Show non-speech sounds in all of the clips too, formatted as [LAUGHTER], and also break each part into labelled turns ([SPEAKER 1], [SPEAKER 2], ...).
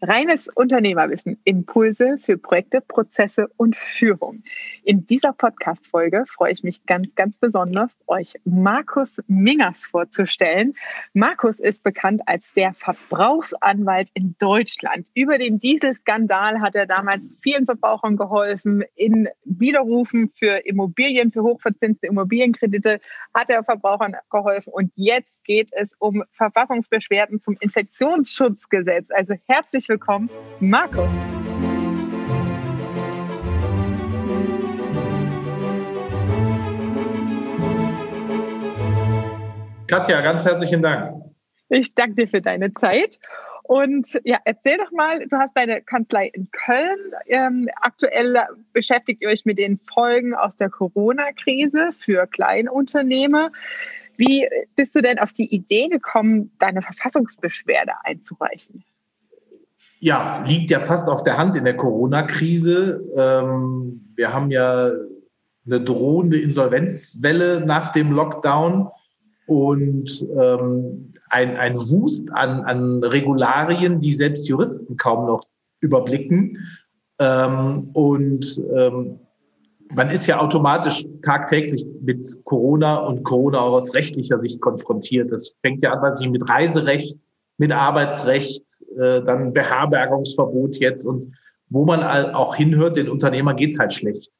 [SPEAKER 1] Reines Unternehmerwissen, Impulse für Projekte, Prozesse und Führung. In dieser Podcast-Folge freue ich mich ganz, ganz besonders, euch Markus Mingers vorzustellen. Markus ist bekannt als der Verbrauchsanwalt in Deutschland. Über den Dieselskandal hat er damals vielen Verbrauchern geholfen. In Widerrufen für Immobilien, für hochverzinste Immobilienkredite hat er Verbrauchern geholfen. Und jetzt geht es um Verfassungsbeschwerden zum Infektionsschutzgesetz. Also herzlich willkommen, Marco.
[SPEAKER 2] Katja, ganz herzlichen Dank.
[SPEAKER 1] Ich danke dir für deine Zeit. Und ja, erzähl doch mal, du hast deine Kanzlei in Köln. Ähm, aktuell beschäftigt ihr euch mit den Folgen aus der Corona-Krise für Kleinunternehmer. Wie bist du denn auf die Idee gekommen, deine Verfassungsbeschwerde einzureichen?
[SPEAKER 2] Ja, liegt ja fast auf der Hand in der Corona-Krise. Ähm, wir haben ja eine drohende Insolvenzwelle nach dem Lockdown und ähm, ein, ein Wust an, an Regularien, die selbst Juristen kaum noch überblicken. Ähm, und ähm, man ist ja automatisch tagtäglich mit Corona und Corona auch aus rechtlicher Sicht konfrontiert. Das fängt ja an, weil sich mit Reiserecht mit Arbeitsrecht, äh, dann Beherbergungsverbot jetzt und wo man auch hinhört, den Unternehmer geht's halt schlecht.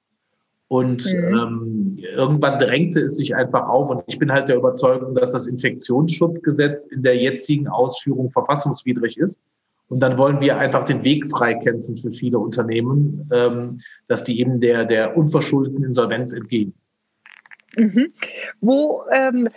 [SPEAKER 2] Und mhm. ähm, irgendwann drängte es sich einfach auf. Und ich bin halt der Überzeugung, dass das Infektionsschutzgesetz in der jetzigen Ausführung verfassungswidrig ist. Und dann wollen wir einfach den Weg freikämpfen für viele Unternehmen, ähm, dass die eben der, der unverschuldeten Insolvenz entgehen.
[SPEAKER 1] Mhm. Wo ähm,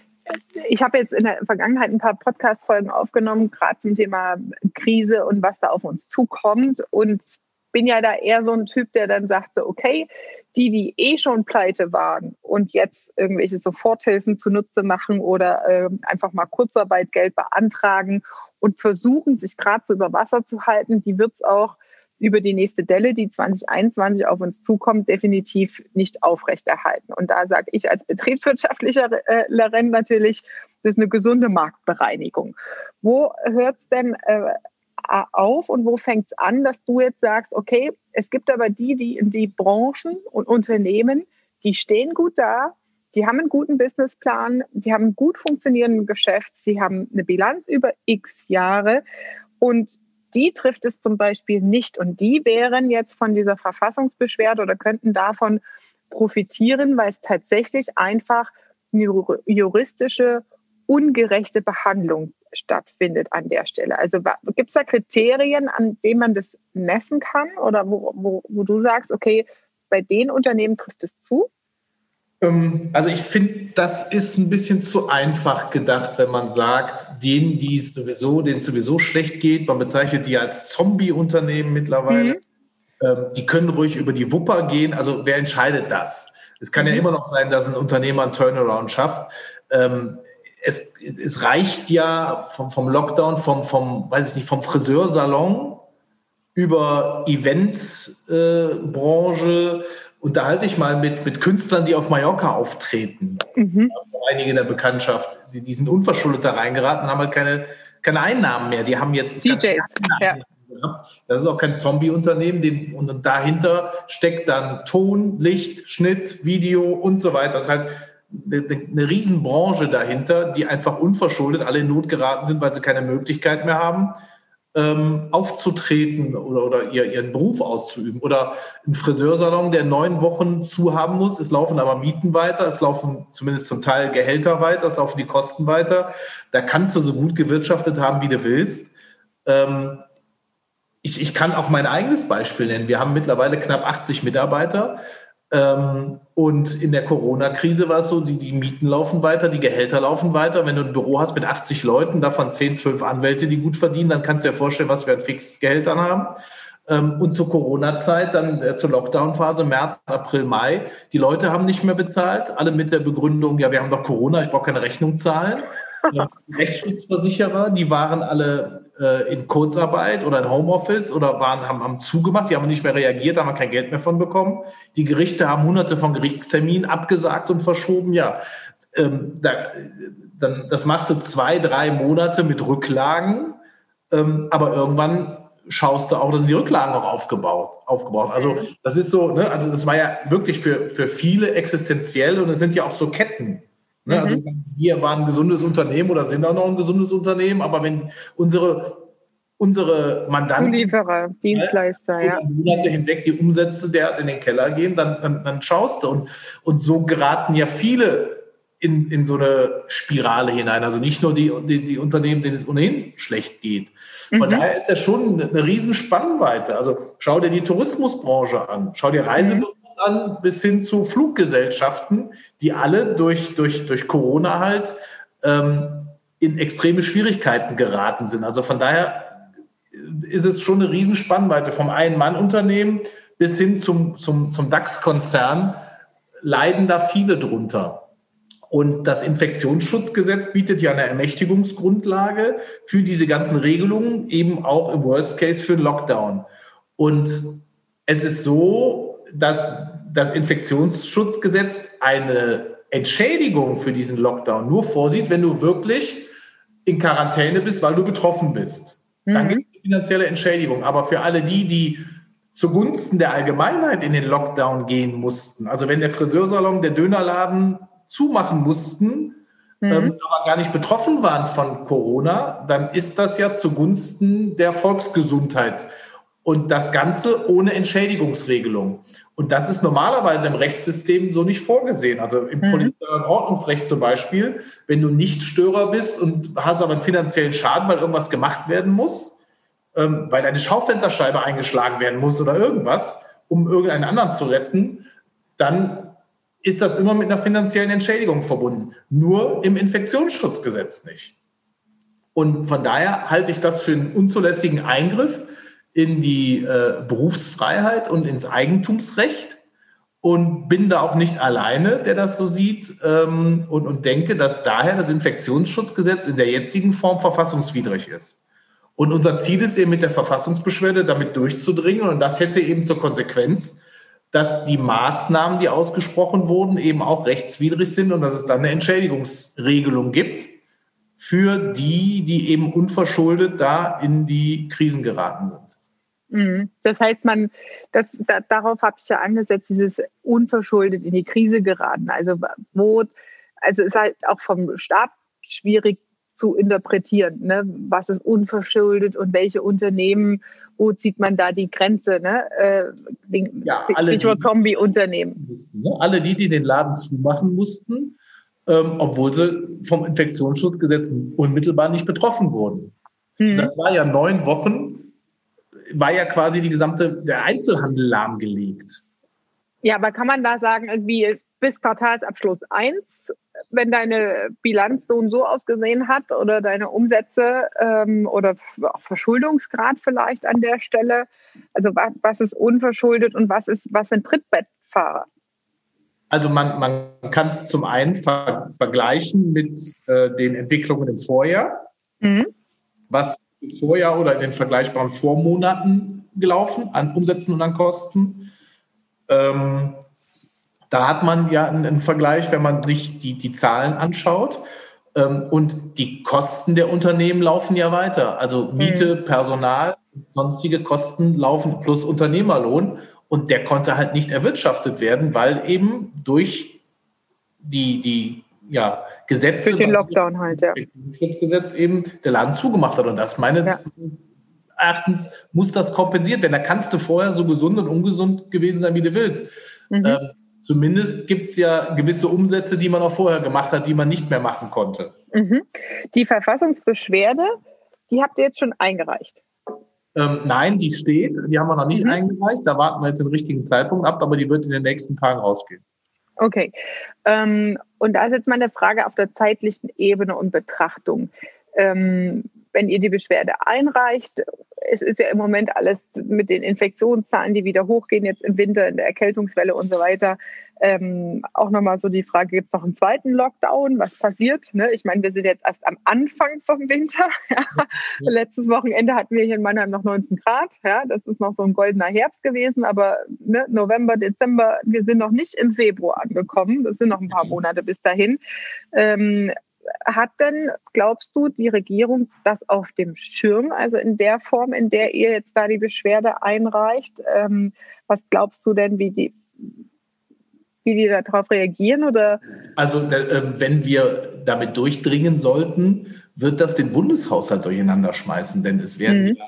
[SPEAKER 1] ich habe jetzt in der Vergangenheit ein paar Podcast-Folgen aufgenommen, gerade zum Thema Krise und was da auf uns zukommt. Und bin ja da eher so ein Typ, der dann sagt, so, okay, die, die eh schon pleite waren und jetzt irgendwelche Soforthilfen zunutze machen oder äh, einfach mal Kurzarbeitgeld beantragen und versuchen, sich gerade so über Wasser zu halten, die wird es auch über die nächste Delle, die 2021 auf uns zukommt, definitiv nicht aufrechterhalten. Und da sage ich als Betriebswirtschaftlerin natürlich, das ist eine gesunde Marktbereinigung. Wo hört es denn äh, auf und wo fängt es an, dass du jetzt sagst, okay, es gibt aber die, die in die Branchen und Unternehmen, die stehen gut da, die haben einen guten Businessplan, die haben ein gut funktionierendes Geschäft, sie haben eine Bilanz über x Jahre und die trifft es zum Beispiel nicht. Und die wären jetzt von dieser Verfassungsbeschwerde oder könnten davon profitieren, weil es tatsächlich einfach eine juristische ungerechte Behandlung stattfindet an der Stelle. Also gibt es da Kriterien, an denen man das messen kann oder wo, wo, wo du sagst, okay, bei den Unternehmen trifft es zu?
[SPEAKER 2] Ähm, also ich finde, das ist ein bisschen zu einfach gedacht, wenn man sagt, denen, die es sowieso, denen es sowieso schlecht geht, man bezeichnet die als Zombie-Unternehmen mittlerweile. Mhm. Ähm, die können ruhig über die Wupper gehen. Also wer entscheidet das? Es kann mhm. ja immer noch sein, dass ein Unternehmer einen Turnaround schafft. Ähm, es, es, reicht ja vom, vom Lockdown, vom, vom, weiß ich nicht, vom Friseursalon über Eventbranche, äh, unterhalte ich mal mit, mit Künstlern, die auf Mallorca auftreten. Mhm. Einige der Bekanntschaft, die, die sind unverschuldet da reingeraten, haben halt keine, keine Einnahmen mehr. Die haben jetzt das ganze ja. Das ist auch kein Zombie-Unternehmen. Und dahinter steckt dann Ton, Licht, Schnitt, Video und so weiter. Das ist halt eine, eine Riesenbranche dahinter, die einfach unverschuldet alle in Not geraten sind, weil sie keine Möglichkeit mehr haben, ähm, aufzutreten oder, oder ihr, ihren Beruf auszuüben. Oder ein Friseursalon, der neun Wochen zu haben muss. Es laufen aber Mieten weiter, es laufen zumindest zum Teil Gehälter weiter, es laufen die Kosten weiter. Da kannst du so gut gewirtschaftet haben, wie du willst. Ähm, ich, ich kann auch mein eigenes Beispiel nennen. Wir haben mittlerweile knapp 80 Mitarbeiter. Ähm, und in der Corona-Krise war es so, die, die Mieten laufen weiter, die Gehälter laufen weiter. Wenn du ein Büro hast mit 80 Leuten, davon 10, 12 Anwälte, die gut verdienen, dann kannst du dir vorstellen, was wir an Fixgehältern haben. Ähm, und zur Corona-Zeit, dann äh, zur Lockdown-Phase, März, April, Mai, die Leute haben nicht mehr bezahlt, alle mit der Begründung, ja, wir haben doch Corona, ich brauche keine Rechnung zahlen. Rechtsschutzversicherer, die waren alle äh, in Kurzarbeit oder in Homeoffice oder waren, haben, haben zugemacht, die haben nicht mehr reagiert, haben kein Geld mehr von bekommen. Die Gerichte haben hunderte von Gerichtsterminen abgesagt und verschoben. Ja, ähm, da, dann, das machst du zwei, drei Monate mit Rücklagen, ähm, aber irgendwann schaust du auch, dass die Rücklagen auch aufgebaut, aufgebaut. Also das ist so, ne, also das war ja wirklich für, für viele existenziell und es sind ja auch so Ketten. Ne? Also mhm. Also wir waren ein gesundes Unternehmen oder sind auch noch ein gesundes Unternehmen, aber wenn unsere unsere Mandanten
[SPEAKER 1] Zulieferer, Dienstleister,
[SPEAKER 2] ja. Monate hinweg die Umsätze der in den Keller gehen, dann, dann, dann schaust du. Und, und so geraten ja viele in, in so eine Spirale hinein. Also nicht nur die, die, die Unternehmen, denen es ohnehin schlecht geht. Von mhm. daher ist das schon eine riesen Spannweite. Also schau dir die Tourismusbranche an, schau dir Reisebüros mhm. An, bis hin zu Fluggesellschaften, die alle durch, durch, durch Corona halt ähm, in extreme Schwierigkeiten geraten sind. Also von daher ist es schon eine Riesenspannweite vom Ein-Mann-Unternehmen bis hin zum, zum, zum DAX-Konzern leiden da viele drunter. Und das Infektionsschutzgesetz bietet ja eine Ermächtigungsgrundlage für diese ganzen Regelungen, eben auch im Worst Case für einen Lockdown. Und es ist so, dass das Infektionsschutzgesetz eine Entschädigung für diesen Lockdown nur vorsieht, wenn du wirklich in Quarantäne bist, weil du betroffen bist. Dann mhm. gibt es finanzielle Entschädigung. Aber für alle die, die zugunsten der Allgemeinheit in den Lockdown gehen mussten, also wenn der Friseursalon, der Dönerladen zumachen mussten, mhm. ähm, aber gar nicht betroffen waren von Corona, dann ist das ja zugunsten der Volksgesundheit. Und das Ganze ohne Entschädigungsregelung. Und das ist normalerweise im Rechtssystem so nicht vorgesehen. Also im mhm. Und Ordnungsrecht zum Beispiel, wenn du nicht Störer bist und hast aber einen finanziellen Schaden, weil irgendwas gemacht werden muss, ähm, weil deine Schaufensterscheibe eingeschlagen werden muss oder irgendwas, um irgendeinen anderen zu retten, dann ist das immer mit einer finanziellen Entschädigung verbunden. Nur im Infektionsschutzgesetz nicht. Und von daher halte ich das für einen unzulässigen Eingriff in die äh, Berufsfreiheit und ins Eigentumsrecht und bin da auch nicht alleine, der das so sieht ähm, und, und denke, dass daher das Infektionsschutzgesetz in der jetzigen Form verfassungswidrig ist. Und unser Ziel ist eben mit der Verfassungsbeschwerde damit durchzudringen. Und das hätte eben zur Konsequenz, dass die Maßnahmen, die ausgesprochen wurden, eben auch rechtswidrig sind und dass es dann eine Entschädigungsregelung gibt für die, die eben unverschuldet da in die Krisen geraten sind.
[SPEAKER 1] Mhm. Das heißt, man, das, da, darauf habe ich ja angesetzt, dieses unverschuldet in die Krise geraten. Also wo, also ist halt auch vom Staat schwierig zu interpretieren. Ne? Was ist unverschuldet und welche Unternehmen, wo zieht man da die Grenze? Ne? Äh,
[SPEAKER 2] den, ja, alle
[SPEAKER 1] Zombie-Unternehmen.
[SPEAKER 2] Ne? Alle die, die den Laden zumachen mussten, ähm, obwohl sie vom Infektionsschutzgesetz unmittelbar nicht betroffen wurden. Hm. Das war ja neun Wochen, war ja quasi die gesamte, der Einzelhandel lahmgelegt.
[SPEAKER 1] Ja, aber kann man da sagen, irgendwie bis Quartalsabschluss 1 wenn deine Bilanz so und so ausgesehen hat oder deine Umsätze ähm, oder auch Verschuldungsgrad vielleicht an der Stelle. Also was, was ist unverschuldet und was ist, was sind Trittbettfahrer?
[SPEAKER 2] Also man, man kann es zum einen ver vergleichen mit äh, den Entwicklungen im Vorjahr. Mhm. Was Vorjahr oder in den vergleichbaren Vormonaten gelaufen an Umsätzen und an Kosten. Ähm, da hat man ja einen Vergleich, wenn man sich die, die Zahlen anschaut. Ähm, und die Kosten der Unternehmen laufen ja weiter. Also Miete, mhm. Personal, sonstige Kosten laufen plus Unternehmerlohn. Und der konnte halt nicht erwirtschaftet werden, weil eben durch die, die ja, Gesetze.
[SPEAKER 1] Durch den Lockdown halt, ja.
[SPEAKER 2] Schutzgesetz eben der Laden zugemacht hat. Und das meines ja. Erachtens muss das kompensiert werden. Da kannst du vorher so gesund und ungesund gewesen sein, wie du willst. Mhm. Ähm, Zumindest gibt es ja gewisse Umsätze, die man auch vorher gemacht hat, die man nicht mehr machen konnte.
[SPEAKER 1] Mhm. Die Verfassungsbeschwerde, die habt ihr jetzt schon eingereicht?
[SPEAKER 2] Ähm, nein, die steht. Die haben wir noch nicht mhm. eingereicht. Da warten wir jetzt den richtigen Zeitpunkt ab, aber die wird in den nächsten Tagen rausgehen.
[SPEAKER 1] Okay. Ähm, und da ist jetzt meine Frage auf der zeitlichen Ebene und Betrachtung. Ähm, wenn ihr die Beschwerde einreicht, es ist ja im Moment alles mit den Infektionszahlen, die wieder hochgehen, jetzt im Winter, in der Erkältungswelle und so weiter. Ähm, auch nochmal so die Frage, gibt es noch einen zweiten Lockdown? Was passiert? Ne? Ich meine, wir sind jetzt erst am Anfang vom Winter. [LAUGHS] Ja. Letztes Wochenende hatten wir hier in Mannheim noch 19 Grad. Ja? Das ist noch so ein goldener Herbst gewesen, aber ne, November, Dezember, wir sind noch nicht im Februar angekommen. Das sind noch ein paar Monate bis dahin. Ähm, hat denn, glaubst du, die Regierung das auf dem Schirm, also in der Form, in der ihr jetzt da die Beschwerde einreicht? Ähm, was glaubst du denn, wie die, wie die darauf reagieren? Oder?
[SPEAKER 2] Also äh, wenn wir damit durchdringen sollten, wird das den Bundeshaushalt durcheinander schmeißen, denn es werden mhm. ja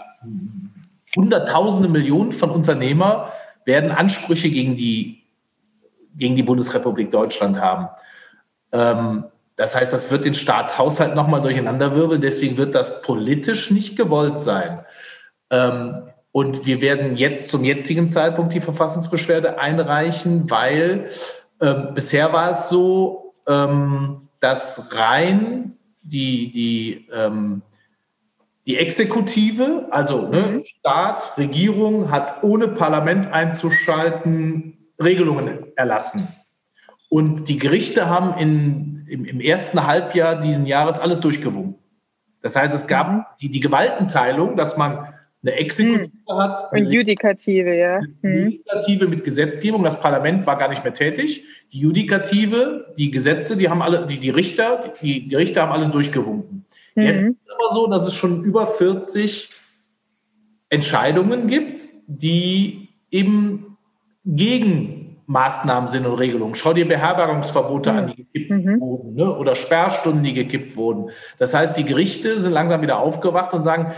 [SPEAKER 2] Hunderttausende Millionen von Unternehmer werden Ansprüche gegen die, gegen die Bundesrepublik Deutschland haben. Ähm, das heißt, das wird den Staatshaushalt nochmal durcheinanderwirbeln. Deswegen wird das politisch nicht gewollt sein. Ähm, und wir werden jetzt zum jetzigen Zeitpunkt die Verfassungsbeschwerde einreichen, weil ähm, bisher war es so, ähm, dass rein die, die, die Exekutive, also ne, mhm. Staat, Regierung, hat ohne Parlament einzuschalten Regelungen erlassen. Und die Gerichte haben in, im, im ersten Halbjahr diesen Jahres alles durchgewunken. Das heißt, es gab mhm. die, die Gewaltenteilung, dass man eine Exekutive hm. hat.
[SPEAKER 1] Eine Judikative, ja.
[SPEAKER 2] Hm. Judikative mit Gesetzgebung. Das Parlament war gar nicht mehr tätig. Die Judikative, die Gesetze, die haben alle, die, die Richter, die, Richter haben alles durchgewunken. Mhm. Jetzt ist es aber so, dass es schon über 40 Entscheidungen gibt, die eben gegen Maßnahmen sind und Regelungen. Schau dir Beherbergungsverbote mhm. an, die gekippt mhm. wurden, ne? oder Sperrstunden, die gekippt wurden. Das heißt, die Gerichte sind langsam wieder aufgewacht und sagen,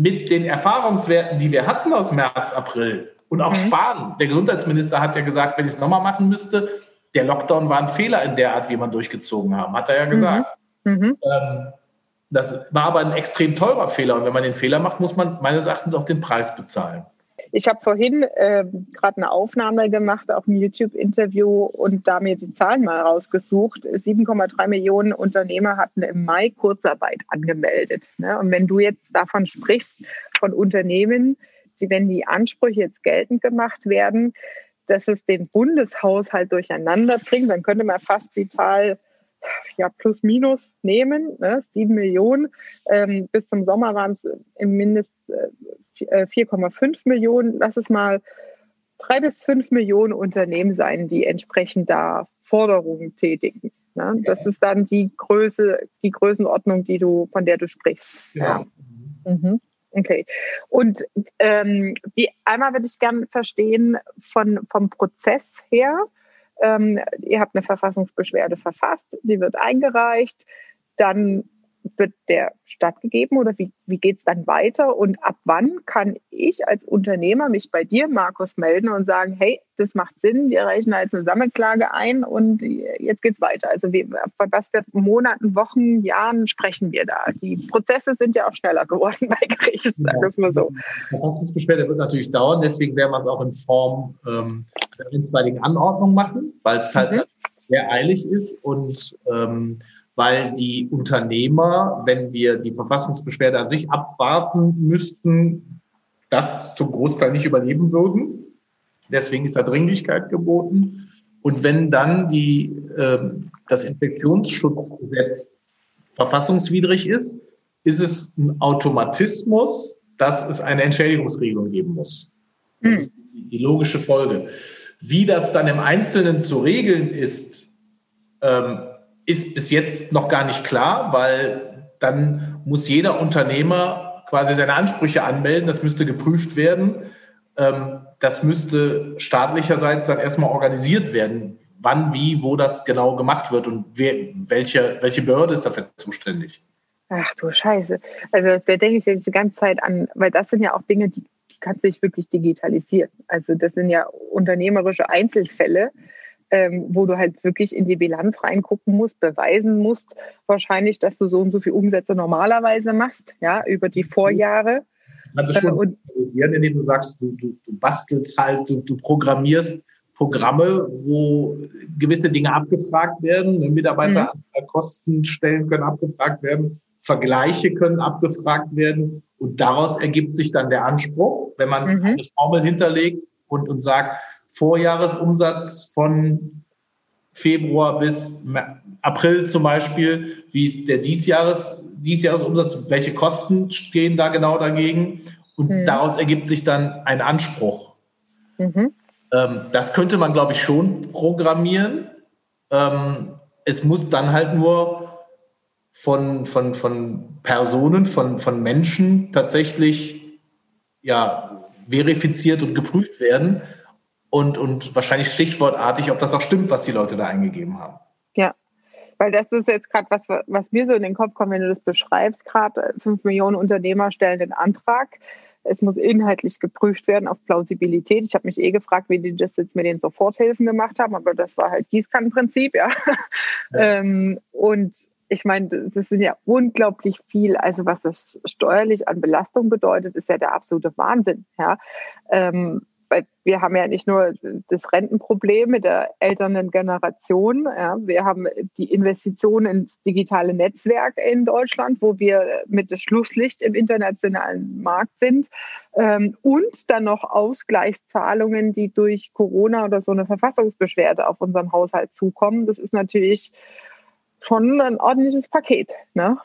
[SPEAKER 2] mit den Erfahrungswerten, die wir hatten aus März, April und auch mhm. Spahn, der Gesundheitsminister hat ja gesagt, wenn ich es nochmal machen müsste, der Lockdown war ein Fehler in der Art, wie man durchgezogen haben, hat er ja gesagt. Mhm. Mhm. Ähm, das war aber ein extrem teurer Fehler und wenn man den Fehler macht, muss man meines Erachtens auch den Preis bezahlen.
[SPEAKER 1] Ich habe vorhin äh, gerade eine Aufnahme gemacht, auch ein YouTube-Interview und da mir die Zahlen mal rausgesucht. 7,3 Millionen Unternehmer hatten im Mai Kurzarbeit angemeldet. Ne? Und wenn du jetzt davon sprichst, von Unternehmen, die, wenn die Ansprüche jetzt geltend gemacht werden, dass es den Bundeshaushalt durcheinander bringt, dann könnte man fast die Zahl ja, plus minus nehmen, ne? 7 Millionen. Ähm, bis zum Sommer waren es im Mindest äh, 4,5 äh, Millionen, lass es mal drei bis fünf Millionen Unternehmen sein, die entsprechend da Forderungen tätigen. Ne? Das ist dann die Größe, die Größenordnung, die du, von der du sprichst. Ja. ja. Mhm. Okay. Und ähm, wie, einmal würde ich gerne verstehen von, vom Prozess her. Ähm, ihr habt eine Verfassungsbeschwerde verfasst, die wird eingereicht, dann wird der stattgegeben oder wie, wie geht es dann weiter? Und ab wann kann ich als Unternehmer mich bei dir, Markus, melden und sagen, hey, das macht Sinn, wir reichen da jetzt eine Sammelklage ein und jetzt geht es weiter. Also wie, von was für Monaten, Wochen, Jahren sprechen wir da? Die Prozesse sind ja auch schneller geworden [LAUGHS] bei Gerichten, sagen wir es mal so.
[SPEAKER 2] Die Verfassungsbeschwerde wird natürlich dauern, deswegen werden wir es auch in Form ähm, der einstweiligen Anordnung machen, weil es halt mhm. sehr eilig ist und ähm, weil die Unternehmer, wenn wir die Verfassungsbeschwerde an sich abwarten müssten, das zum Großteil nicht überleben würden. Deswegen ist da Dringlichkeit geboten. Und wenn dann die, äh, das Infektionsschutzgesetz verfassungswidrig ist, ist es ein Automatismus, dass es eine Entschädigungsregelung geben muss. Das ist die logische Folge. Wie das dann im Einzelnen zu regeln ist, ähm, ist bis jetzt noch gar nicht klar, weil dann muss jeder Unternehmer quasi seine Ansprüche anmelden. Das müsste geprüft werden. Ähm, das müsste staatlicherseits dann erstmal organisiert werden, wann, wie, wo das genau gemacht wird und wer, welche, welche Behörde ist dafür zuständig.
[SPEAKER 1] Ach du Scheiße. Also da denke ich jetzt die ganze Zeit an, weil das sind ja auch Dinge, die, die kannst du nicht wirklich digitalisieren. Also das sind ja unternehmerische Einzelfälle ähm, wo du halt wirklich in die Bilanz reingucken musst, beweisen musst, wahrscheinlich, dass du so und so viel Umsätze normalerweise machst, ja, über die Vorjahre.
[SPEAKER 2] Kannst du schon äh, indem du sagst, du, du, du bastelst halt, du, du programmierst Programme, wo gewisse Dinge abgefragt werden, Mitarbeiterkostenstellen mhm. können abgefragt werden, Vergleiche können abgefragt werden und daraus ergibt sich dann der Anspruch, wenn man mhm. eine Formel hinterlegt und, und sagt, Vorjahresumsatz von Februar bis April zum Beispiel, wie ist der Diesjahres, Diesjahresumsatz, welche Kosten stehen da genau dagegen und mhm. daraus ergibt sich dann ein Anspruch. Mhm. Ähm, das könnte man, glaube ich, schon programmieren. Ähm, es muss dann halt nur von, von, von Personen, von, von Menschen tatsächlich ja, verifiziert und geprüft werden. Und, und wahrscheinlich stichwortartig, ob das auch stimmt, was die Leute da eingegeben haben.
[SPEAKER 1] Ja, weil das ist jetzt gerade was, was mir so in den Kopf kommt, wenn du das beschreibst, gerade fünf Millionen Unternehmer stellen den Antrag. Es muss inhaltlich geprüft werden auf Plausibilität. Ich habe mich eh gefragt, wie die das jetzt mit den Soforthilfen gemacht haben, aber das war halt Gießkannenprinzip, ja. ja. [LAUGHS] ähm, und ich meine, das sind ja unglaublich viel. Also was das steuerlich an Belastung bedeutet, ist ja der absolute Wahnsinn. Ja. Ähm, weil wir haben ja nicht nur das Rentenproblem mit der älteren Generation, ja, wir haben die Investitionen ins digitale Netzwerk in Deutschland, wo wir mit dem Schlusslicht im internationalen Markt sind ähm, und dann noch Ausgleichszahlungen, die durch Corona oder so eine Verfassungsbeschwerde auf unseren Haushalt zukommen. Das ist natürlich schon ein ordentliches Paket. Ne?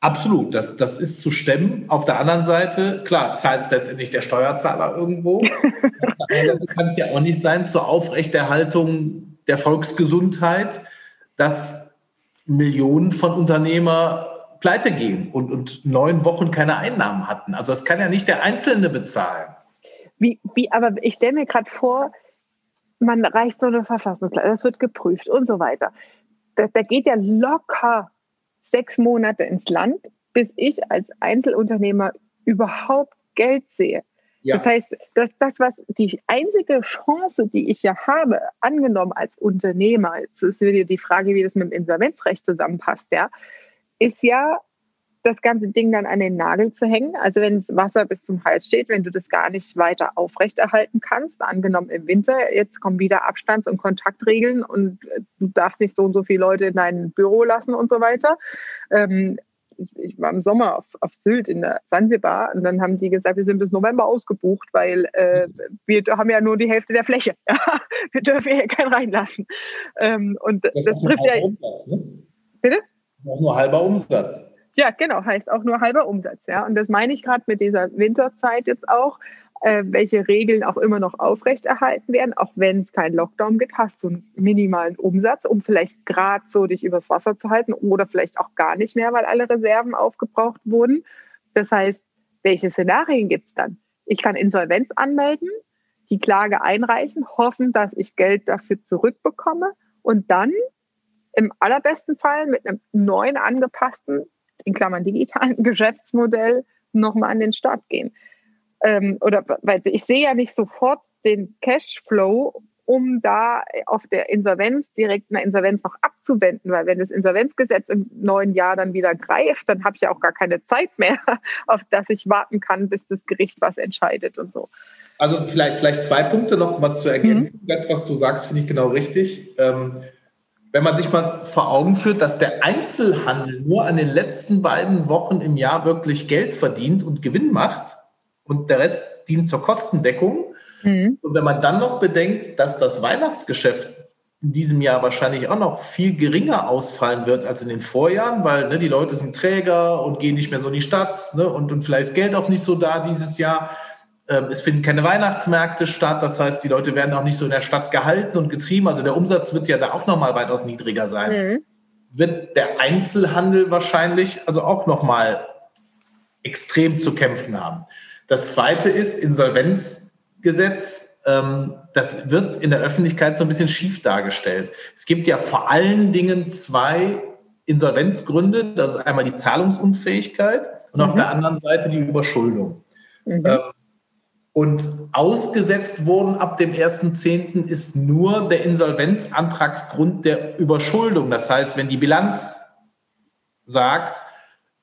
[SPEAKER 2] Absolut, das, das ist zu stemmen. Auf der anderen Seite, klar, zahlt es letztendlich der Steuerzahler irgendwo. [LAUGHS] Auf der anderen Seite kann es ja auch nicht sein zur Aufrechterhaltung der Volksgesundheit, dass Millionen von Unternehmern pleite gehen und, und neun Wochen keine Einnahmen hatten. Also das kann ja nicht der Einzelne bezahlen.
[SPEAKER 1] Wie, wie, aber ich stelle mir gerade vor, man reicht so eine Verfassung, das wird geprüft und so weiter. Da, da geht ja locker sechs Monate ins Land, bis ich als Einzelunternehmer überhaupt Geld sehe. Ja. Das heißt, dass das, was die einzige Chance, die ich ja habe, angenommen als Unternehmer, jetzt ist wieder die Frage, wie das mit dem Insolvenzrecht zusammenpasst, ja, ist ja, das ganze Ding dann an den Nagel zu hängen. Also wenn das Wasser bis zum Hals steht, wenn du das gar nicht weiter aufrechterhalten kannst, angenommen im Winter, jetzt kommen wieder Abstands- und Kontaktregeln und äh, du darfst nicht so und so viele Leute in dein Büro lassen und so weiter. Ähm, ich, ich, war im Sommer auf, auf Sylt in der Sansibar und dann haben die gesagt, wir sind bis November ausgebucht, weil äh, wir haben ja nur die Hälfte der Fläche. [LAUGHS] wir dürfen hier keinen reinlassen. Ähm, und das, das trifft ja. Umsatz, ne? Bitte?
[SPEAKER 2] Auch nur halber Umsatz.
[SPEAKER 1] Ja, genau, heißt auch nur halber Umsatz. Ja. Und das meine ich gerade mit dieser Winterzeit jetzt auch, äh, welche Regeln auch immer noch aufrechterhalten werden, auch wenn es keinen Lockdown gibt, hast du einen minimalen Umsatz, um vielleicht gerade so dich übers Wasser zu halten oder vielleicht auch gar nicht mehr, weil alle Reserven aufgebraucht wurden. Das heißt, welche Szenarien gibt es dann? Ich kann Insolvenz anmelden, die Klage einreichen, hoffen, dass ich Geld dafür zurückbekomme und dann im allerbesten Fall mit einem neuen angepassten in Klammern digitalen [LAUGHS] Geschäftsmodell nochmal an den Start gehen. Ähm, oder weil ich sehe ja nicht sofort den Cashflow, um da auf der Insolvenz direkt eine Insolvenz noch abzuwenden, weil wenn das Insolvenzgesetz im neuen Jahr dann wieder greift, dann habe ich ja auch gar keine Zeit mehr, [LAUGHS] auf das ich warten kann, bis das Gericht was entscheidet und so.
[SPEAKER 2] Also vielleicht, vielleicht zwei Punkte noch mal zu ergänzen. Mhm. Das, was du sagst, finde ich genau richtig. Ähm, wenn man sich mal vor Augen führt, dass der Einzelhandel nur an den letzten beiden Wochen im Jahr wirklich Geld verdient und Gewinn macht und der Rest dient zur Kostendeckung. Mhm. Und wenn man dann noch bedenkt, dass das Weihnachtsgeschäft in diesem Jahr wahrscheinlich auch noch viel geringer ausfallen wird als in den Vorjahren, weil ne, die Leute sind Träger und gehen nicht mehr so in die Stadt ne, und, und vielleicht ist Geld auch nicht so da dieses Jahr. Ähm, es finden keine Weihnachtsmärkte statt, das heißt, die Leute werden auch nicht so in der Stadt gehalten und getrieben. Also der Umsatz wird ja da auch nochmal weitaus niedriger sein. Mhm. Wird der Einzelhandel wahrscheinlich also auch nochmal extrem zu kämpfen haben. Das zweite ist Insolvenzgesetz. Ähm, das wird in der Öffentlichkeit so ein bisschen schief dargestellt. Es gibt ja vor allen Dingen zwei Insolvenzgründe. Das ist einmal die Zahlungsunfähigkeit und mhm. auf der anderen Seite die Überschuldung. Mhm. Und ausgesetzt worden ab dem 1.10. ist nur der Insolvenzantragsgrund der Überschuldung. Das heißt, wenn die Bilanz sagt,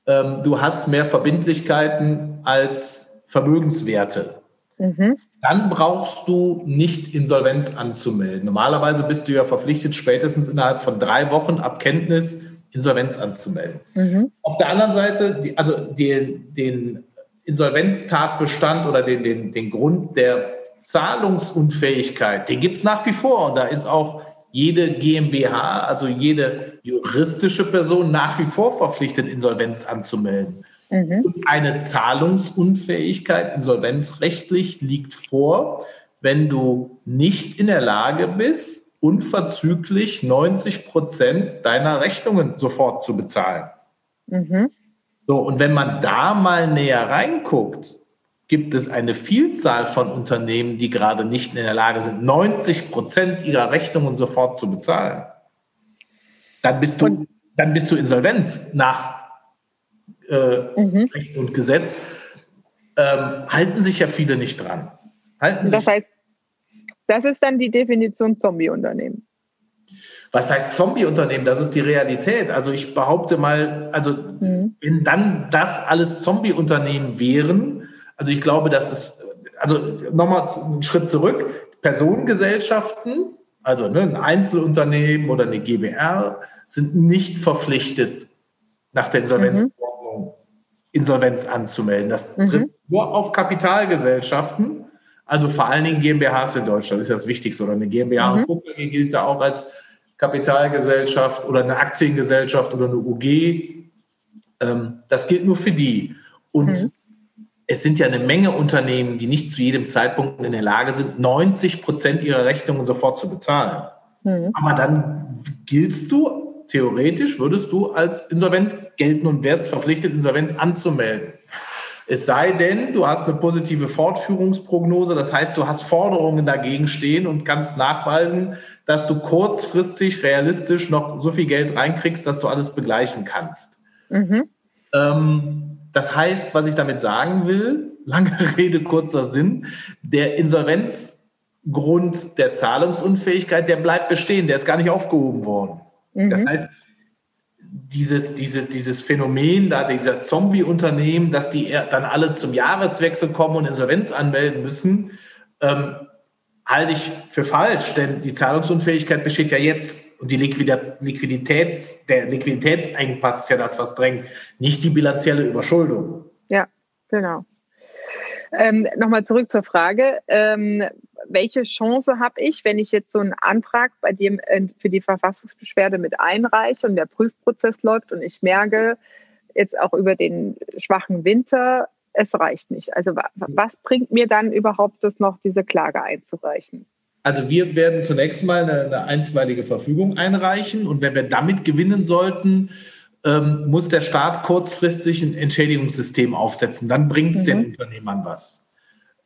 [SPEAKER 2] ähm, du hast mehr Verbindlichkeiten als Vermögenswerte, mhm. dann brauchst du nicht Insolvenz anzumelden. Normalerweise bist du ja verpflichtet, spätestens innerhalb von drei Wochen ab Kenntnis Insolvenz anzumelden. Mhm. Auf der anderen Seite, die, also den, den Insolvenztatbestand oder den, den, den Grund der Zahlungsunfähigkeit, den gibt es nach wie vor. Und da ist auch jede GmbH, also jede juristische Person nach wie vor verpflichtet, Insolvenz anzumelden. Mhm. Und eine Zahlungsunfähigkeit insolvenzrechtlich liegt vor, wenn du nicht in der Lage bist, unverzüglich 90 Prozent deiner Rechnungen sofort zu bezahlen. Mhm. So, und wenn man da mal näher reinguckt, gibt es eine Vielzahl von Unternehmen, die gerade nicht in der Lage sind, 90 Prozent ihrer Rechnungen sofort zu bezahlen. Dann bist du, dann bist du insolvent nach äh, mhm. Recht und Gesetz. Ähm, halten sich ja viele nicht dran. Halten
[SPEAKER 1] das heißt, das ist dann die Definition Zombie-Unternehmen.
[SPEAKER 2] Was heißt Zombie-Unternehmen? Das ist die Realität. Also ich behaupte mal, also mhm. wenn dann das alles Zombie-Unternehmen wären, also ich glaube, dass es, also nochmal einen Schritt zurück, Personengesellschaften, also ne, ein Einzelunternehmen oder eine GBR, sind nicht verpflichtet, nach der Insolvenzordnung mhm. Insolvenz anzumelden. Das mhm. trifft nur auf Kapitalgesellschaften, also vor allen Dingen GmbHs in Deutschland, ist ja das Wichtigste. Oder eine GmbH mhm. und KG gilt da auch als Kapitalgesellschaft oder eine Aktiengesellschaft oder eine UG. Ähm, das gilt nur für die. Und mhm es sind ja eine Menge Unternehmen, die nicht zu jedem Zeitpunkt in der Lage sind, 90 Prozent ihrer Rechnungen sofort zu bezahlen. Mhm. Aber dann giltst du, theoretisch würdest du als insolvent gelten und wärst verpflichtet, Insolvenz anzumelden. Es sei denn, du hast eine positive Fortführungsprognose, das heißt, du hast Forderungen dagegen stehen und kannst nachweisen, dass du kurzfristig realistisch noch so viel Geld reinkriegst, dass du alles begleichen kannst. Mhm. Ähm, das heißt, was ich damit sagen will, [LAUGHS] lange Rede, kurzer Sinn, der Insolvenzgrund der Zahlungsunfähigkeit, der bleibt bestehen, der ist gar nicht aufgehoben worden. Mhm. Das heißt, dieses, dieses, dieses Phänomen da, dieser Zombie-Unternehmen, dass die dann alle zum Jahreswechsel kommen und Insolvenz anmelden müssen, ähm, halte ich für falsch, denn die Zahlungsunfähigkeit besteht ja jetzt und die Liquiditäts, der Liquiditätsengpass ist ja das, was drängt, nicht die bilanzielle Überschuldung.
[SPEAKER 1] Ja, genau. Ähm, Nochmal zurück zur Frage. Ähm, welche Chance habe ich, wenn ich jetzt so einen Antrag bei dem äh, für die Verfassungsbeschwerde mit einreiche und der Prüfprozess läuft und ich merke jetzt auch über den schwachen Winter, es reicht nicht. Also was bringt mir dann überhaupt das noch, diese Klage einzureichen?
[SPEAKER 2] Also wir werden zunächst mal eine, eine einstweilige Verfügung einreichen und wenn wir damit gewinnen sollten, ähm, muss der Staat kurzfristig ein Entschädigungssystem aufsetzen. Dann bringt es mhm. den Unternehmern was.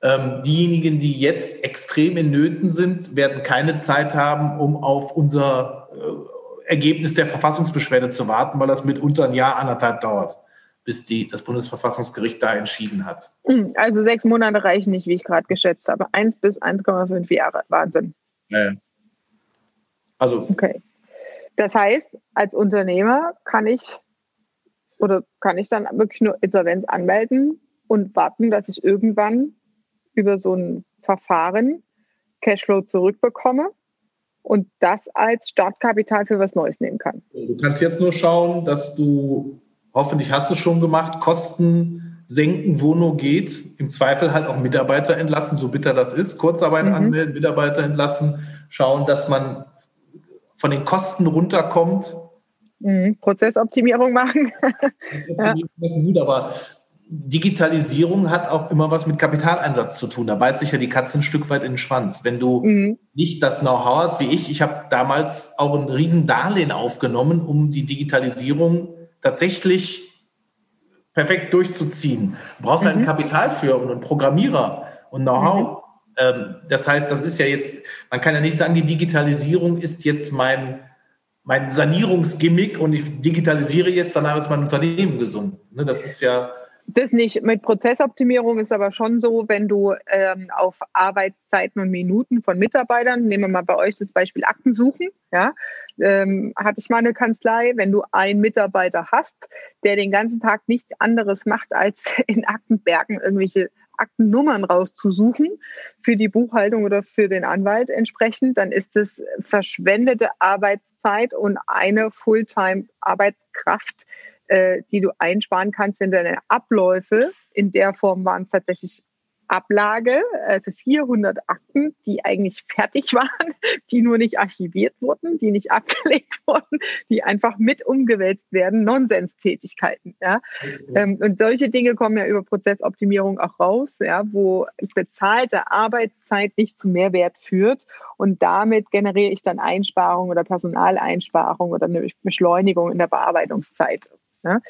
[SPEAKER 2] Ähm, diejenigen, die jetzt extrem in Nöten sind, werden keine Zeit haben, um auf unser äh, Ergebnis der Verfassungsbeschwerde zu warten, weil das mitunter ein Jahr, anderthalb dauert bis die, das Bundesverfassungsgericht da entschieden hat.
[SPEAKER 1] Hm, also sechs Monate reichen nicht, wie ich gerade geschätzt habe. Eins bis 1,5 Jahre. Wahnsinn. Ja. Also. Okay. Das heißt, als Unternehmer kann ich oder kann ich dann wirklich nur Insolvenz anmelden und warten, dass ich irgendwann über so ein Verfahren Cashflow zurückbekomme und das als Startkapital für was Neues nehmen kann.
[SPEAKER 2] Du kannst jetzt nur schauen, dass du hoffentlich hast du es schon gemacht, Kosten senken, wo nur geht. Im Zweifel halt auch Mitarbeiter entlassen, so bitter das ist. Kurzarbeit mhm. anmelden, Mitarbeiter entlassen, schauen, dass man von den Kosten runterkommt.
[SPEAKER 1] Mhm. Prozessoptimierung machen. [LAUGHS]
[SPEAKER 2] Prozessoptimierung ja. gut, aber Digitalisierung hat auch immer was mit Kapitaleinsatz zu tun. Da beißt sich ja die Katze ein Stück weit in den Schwanz. Wenn du mhm. nicht das Know-how hast wie ich, ich habe damals auch ein Riesendarlehen aufgenommen, um die Digitalisierung tatsächlich perfekt durchzuziehen. Du brauchst halt mhm. einen Kapital für und einen Programmierer und Know-how. Mhm. Ähm, das heißt, das ist ja jetzt, man kann ja nicht sagen, die Digitalisierung ist jetzt mein, mein Sanierungsgimmick und ich digitalisiere jetzt, danach ist mein Unternehmen gesund. Ne, das ist ja
[SPEAKER 1] das nicht. Mit Prozessoptimierung ist aber schon so, wenn du ähm, auf Arbeitszeiten und Minuten von Mitarbeitern, nehmen wir mal bei euch das Beispiel Akten suchen, ja, ähm, hatte ich mal eine Kanzlei, wenn du einen Mitarbeiter hast, der den ganzen Tag nichts anderes macht, als [LAUGHS] in Aktenbergen irgendwelche Aktennummern rauszusuchen für die Buchhaltung oder für den Anwalt entsprechend, dann ist es verschwendete Arbeitszeit und eine Fulltime-Arbeitskraft, äh, die du einsparen kannst, wenn deine Abläufe in der Form waren es tatsächlich Ablage, also 400 Akten, die eigentlich fertig [LAUGHS] waren, die nur nicht archiviert wurden, die nicht abgelegt [LAUGHS] wurden, die einfach mit umgewälzt werden, Nonsenstätigkeiten. Ja? Mhm. und solche Dinge kommen ja über Prozessoptimierung auch raus, ja, wo bezahlte Arbeitszeit nicht zu Mehrwert führt und damit generiere ich dann Einsparungen oder Personaleinsparungen oder eine Beschleunigung in der Bearbeitungszeit ne?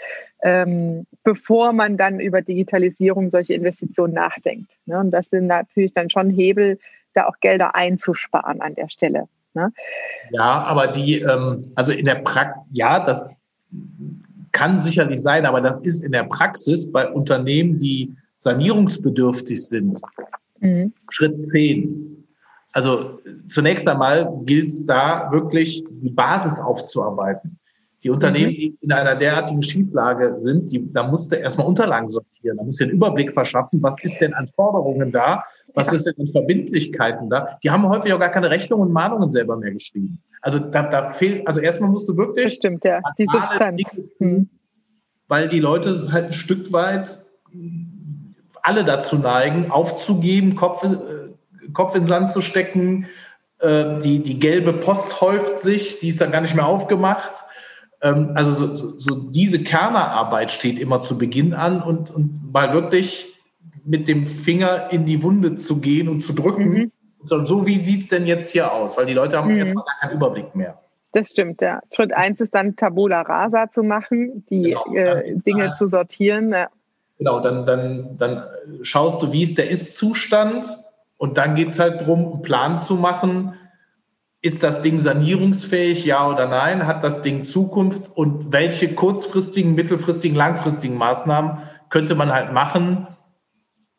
[SPEAKER 1] ähm, bevor man dann über Digitalisierung solche Investitionen nachdenkt. Ne? Und das sind natürlich dann schon Hebel, da auch Gelder einzusparen an der Stelle. Ne?
[SPEAKER 2] Ja, aber die, ähm, also in der Praxis, ja, das kann sicherlich sein, aber das ist in der Praxis bei Unternehmen, die sanierungsbedürftig sind, mhm. Schritt 10. Also zunächst einmal gilt es da wirklich die Basis aufzuarbeiten. Die Unternehmen, mhm. die in einer derartigen Schieflage sind, die, da musste erstmal Unterlagen sortieren, da muss du einen Überblick verschaffen, was ist denn an Forderungen da, was ist denn an Verbindlichkeiten da. Die haben häufig auch gar keine Rechnungen und Mahnungen selber mehr geschrieben. Also da, da fehlt, also erstmal musst du wirklich. Das
[SPEAKER 1] stimmt, ja. Die Substanz.
[SPEAKER 2] Mhm. Weil die Leute halt ein Stück weit alle dazu neigen, aufzugeben, Kopf, äh, Kopf in den Sand zu stecken. Äh, die, die gelbe Post häuft sich, die ist dann gar nicht mehr aufgemacht ähm, also so, so, so diese Kernerarbeit steht immer zu Beginn an und, und mal wirklich mit dem Finger in die Wunde zu gehen und zu drücken. Mhm. So, so wie sieht es denn jetzt hier aus? Weil die Leute haben mhm. erstmal gar keinen Überblick mehr.
[SPEAKER 1] Das stimmt, ja. Schritt eins ist dann Tabula Rasa zu machen, die genau, äh, Dinge äh, zu sortieren. Ja.
[SPEAKER 2] Genau, dann, dann, dann schaust du, wie ist der Ist-Zustand und dann geht es halt darum, einen Plan zu machen, ist das Ding sanierungsfähig, ja oder nein? Hat das Ding Zukunft? Und welche kurzfristigen, mittelfristigen, langfristigen Maßnahmen könnte man halt machen,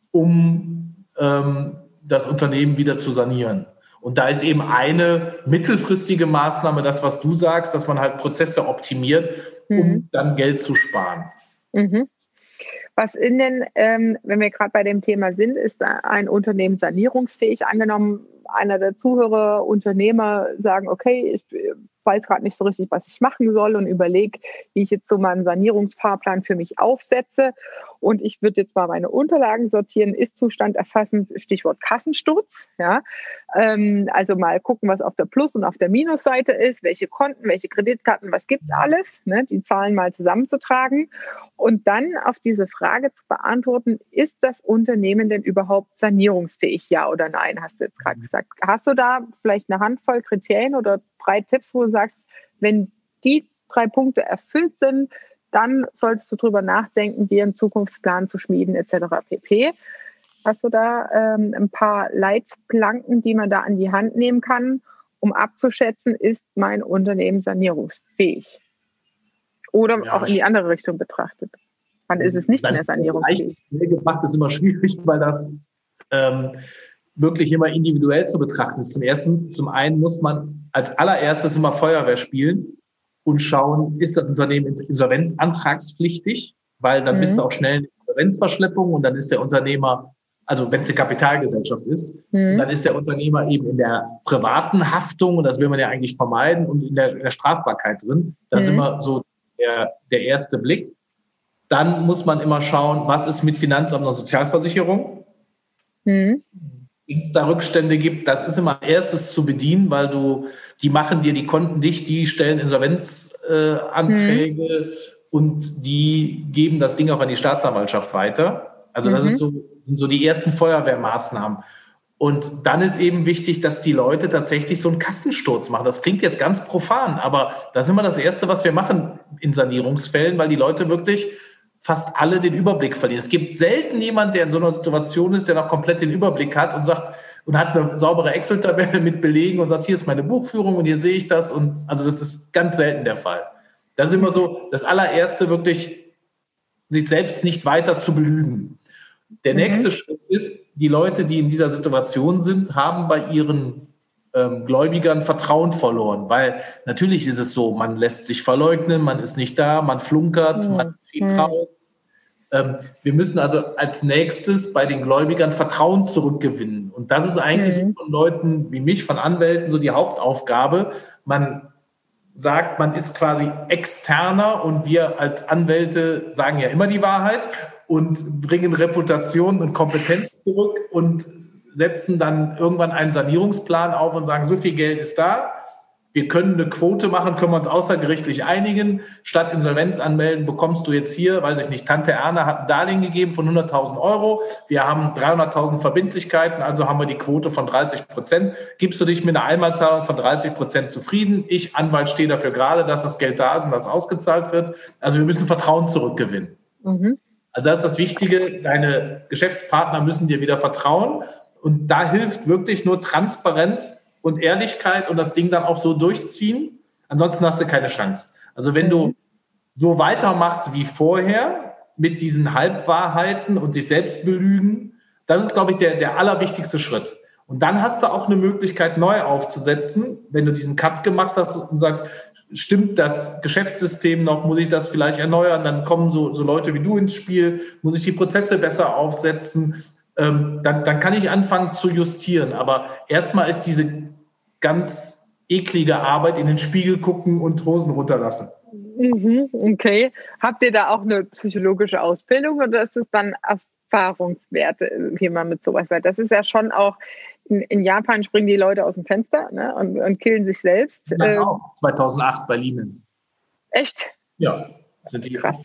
[SPEAKER 2] um ähm, das Unternehmen wieder zu sanieren? Und da ist eben eine mittelfristige Maßnahme das, was du sagst, dass man halt Prozesse optimiert, um mhm. dann Geld zu sparen.
[SPEAKER 1] Mhm. Was in den, ähm, wenn wir gerade bei dem Thema sind, ist ein Unternehmen sanierungsfähig angenommen? einer der Zuhörer, Unternehmer sagen, okay, ich weiß gerade nicht so richtig, was ich machen soll und überlege, wie ich jetzt so meinen Sanierungsfahrplan für mich aufsetze. Und ich würde jetzt mal meine Unterlagen sortieren, Ist-Zustand erfassen, Stichwort Kassensturz. Ja. Ähm, also mal gucken, was auf der Plus- und auf der Minusseite ist, welche Konten, welche Kreditkarten, was gibt's alles, ne, die Zahlen mal zusammenzutragen und dann auf diese Frage zu beantworten, ist das Unternehmen denn überhaupt sanierungsfähig, ja oder nein, hast du jetzt gerade gesagt. Hast du da vielleicht eine Handvoll Kriterien oder drei Tipps, wo du sagst, wenn die drei Punkte erfüllt sind, dann solltest du darüber nachdenken, dir einen Zukunftsplan zu schmieden etc. pp. Hast du da ähm, ein paar Leitplanken, die man da an die Hand nehmen kann, um abzuschätzen, ist mein Unternehmen sanierungsfähig? Oder ja, auch in die andere Richtung betrachtet. Wann ist es nicht mehr sanierungsfähig?
[SPEAKER 2] Gemacht ist immer [LAUGHS] schwierig, weil das ähm, wirklich immer individuell zu betrachten ist. Zum ersten, zum einen muss man als allererstes immer Feuerwehr spielen und schauen, ist das Unternehmen insolvenzantragspflichtig, weil dann mhm. bist du auch schnell in Insolvenzverschleppung und dann ist der Unternehmer, also wenn es eine Kapitalgesellschaft ist, mhm. dann ist der Unternehmer eben in der privaten Haftung und das will man ja eigentlich vermeiden und in der, in der Strafbarkeit drin. Das mhm. ist immer so der, der erste Blick. Dann muss man immer schauen, was ist mit Finanzamt und Sozialversicherung. Mhm wenn es da Rückstände gibt, das ist immer erstes zu bedienen, weil du, die machen dir die Konten dicht, die stellen Insolvenzanträge äh, mhm. und die geben das Ding auch an die Staatsanwaltschaft weiter. Also das mhm. so, sind so die ersten Feuerwehrmaßnahmen. Und dann ist eben wichtig, dass die Leute tatsächlich so einen Kassensturz machen. Das klingt jetzt ganz profan, aber das ist immer das Erste, was wir machen in Sanierungsfällen, weil die Leute wirklich fast alle den Überblick verlieren. Es gibt selten jemand, der in so einer Situation ist, der noch komplett den Überblick hat und sagt und hat eine saubere Excel-Tabelle mit Belegen und sagt, hier ist meine Buchführung und hier sehe ich das. Und also das ist ganz selten der Fall. Das ist immer so das allererste, wirklich sich selbst nicht weiter zu belügen. Der mhm. nächste Schritt ist, die Leute, die in dieser Situation sind, haben bei ihren ähm, Gläubigern Vertrauen verloren, weil natürlich ist es so, man lässt sich verleugnen, man ist nicht da, man flunkert, mhm. man steht mhm. raus. Ähm, wir müssen also als nächstes bei den Gläubigern Vertrauen zurückgewinnen. Und das ist eigentlich mhm. so von Leuten wie mich, von Anwälten, so die Hauptaufgabe. Man sagt, man ist quasi externer und wir als Anwälte sagen ja immer die Wahrheit und bringen Reputation und Kompetenz zurück und setzen dann irgendwann einen Sanierungsplan auf und sagen, so viel Geld ist da, wir können eine Quote machen, können wir uns außergerichtlich einigen. Statt Insolvenz anmelden, bekommst du jetzt hier, weiß ich nicht, Tante Erna hat ein Darlehen gegeben von 100.000 Euro. Wir haben 300.000 Verbindlichkeiten, also haben wir die Quote von 30 Prozent. Gibst du dich mit einer Einmalzahlung von 30 Prozent zufrieden? Ich, Anwalt, stehe dafür gerade, dass das Geld da ist und das ausgezahlt wird. Also wir müssen Vertrauen zurückgewinnen. Mhm. Also das ist das Wichtige. Deine Geschäftspartner müssen dir wieder vertrauen. Und da hilft wirklich nur Transparenz und Ehrlichkeit und das Ding dann auch so durchziehen. Ansonsten hast du keine Chance. Also wenn du so weitermachst wie vorher mit diesen Halbwahrheiten und dich selbst belügen, das ist, glaube ich, der, der allerwichtigste Schritt. Und dann hast du auch eine Möglichkeit, neu aufzusetzen, wenn du diesen Cut gemacht hast und sagst, stimmt das Geschäftssystem noch, muss ich das vielleicht erneuern, dann kommen so, so Leute wie du ins Spiel, muss ich die Prozesse besser aufsetzen, ähm, dann, dann kann ich anfangen zu justieren. Aber erstmal ist diese ganz eklige Arbeit in den Spiegel gucken und Hosen runterlassen.
[SPEAKER 1] Mhm, okay. Habt ihr da auch eine psychologische Ausbildung oder ist es dann Erfahrungswerte, wie man mit sowas wird? Das ist ja schon auch, in, in Japan springen die Leute aus dem Fenster ne, und, und killen sich selbst.
[SPEAKER 2] Ja, auch. 2008 bei Lehman.
[SPEAKER 1] Echt?
[SPEAKER 2] Ja, sind die Krass.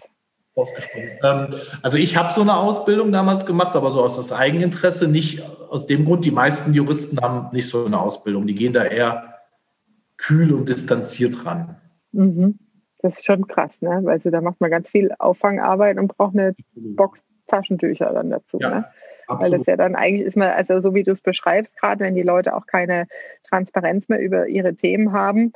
[SPEAKER 2] Ausgesprungen. Ähm, also ich habe so eine Ausbildung damals gemacht, aber so aus das Eigeninteresse, nicht aus dem Grund, die meisten Juristen haben nicht so eine Ausbildung. Die gehen da eher kühl und distanziert ran.
[SPEAKER 1] Mhm. Das ist schon krass, ne? Weil also da macht man ganz viel Auffangarbeit und braucht eine Box Taschentücher dann dazu. Ja, ne? Weil das ja dann eigentlich ist man, also so wie du es beschreibst, gerade wenn die Leute auch keine Transparenz mehr über ihre Themen haben,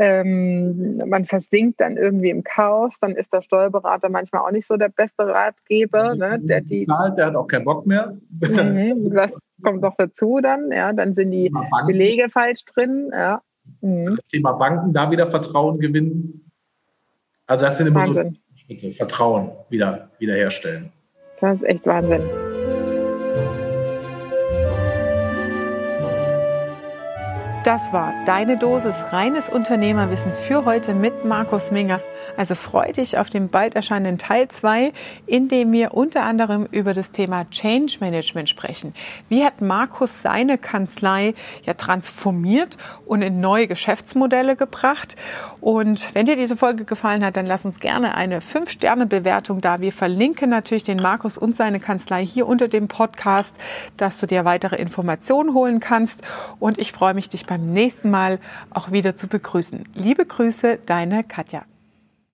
[SPEAKER 1] ähm, man versinkt dann irgendwie im Chaos, dann ist der Steuerberater manchmal auch nicht so der beste Ratgeber. Ne?
[SPEAKER 2] Der, die, der hat auch keinen Bock mehr.
[SPEAKER 1] Mhm, was kommt noch dazu dann? Ja, dann sind die Belege falsch drin. Ja.
[SPEAKER 2] Mhm. Das Thema Banken, da wieder Vertrauen gewinnen. Also das sind immer Wahnsinn. so Schritte, Vertrauen wieder, wiederherstellen.
[SPEAKER 1] Das ist echt Wahnsinn. Das war deine Dosis reines Unternehmerwissen für heute mit Markus Mingers. Also freu dich auf den bald erscheinenden Teil 2, in dem wir unter anderem über das Thema Change Management sprechen. Wie hat Markus seine Kanzlei ja transformiert und in neue Geschäftsmodelle gebracht? Und wenn dir diese Folge gefallen hat, dann lass uns gerne eine 5-Sterne-Bewertung da. Wir verlinken natürlich den Markus und seine Kanzlei hier unter dem Podcast, dass du dir weitere Informationen holen kannst. Und ich freue mich, dich beim nächsten Mal auch wieder zu begrüßen. Liebe Grüße, deine Katja.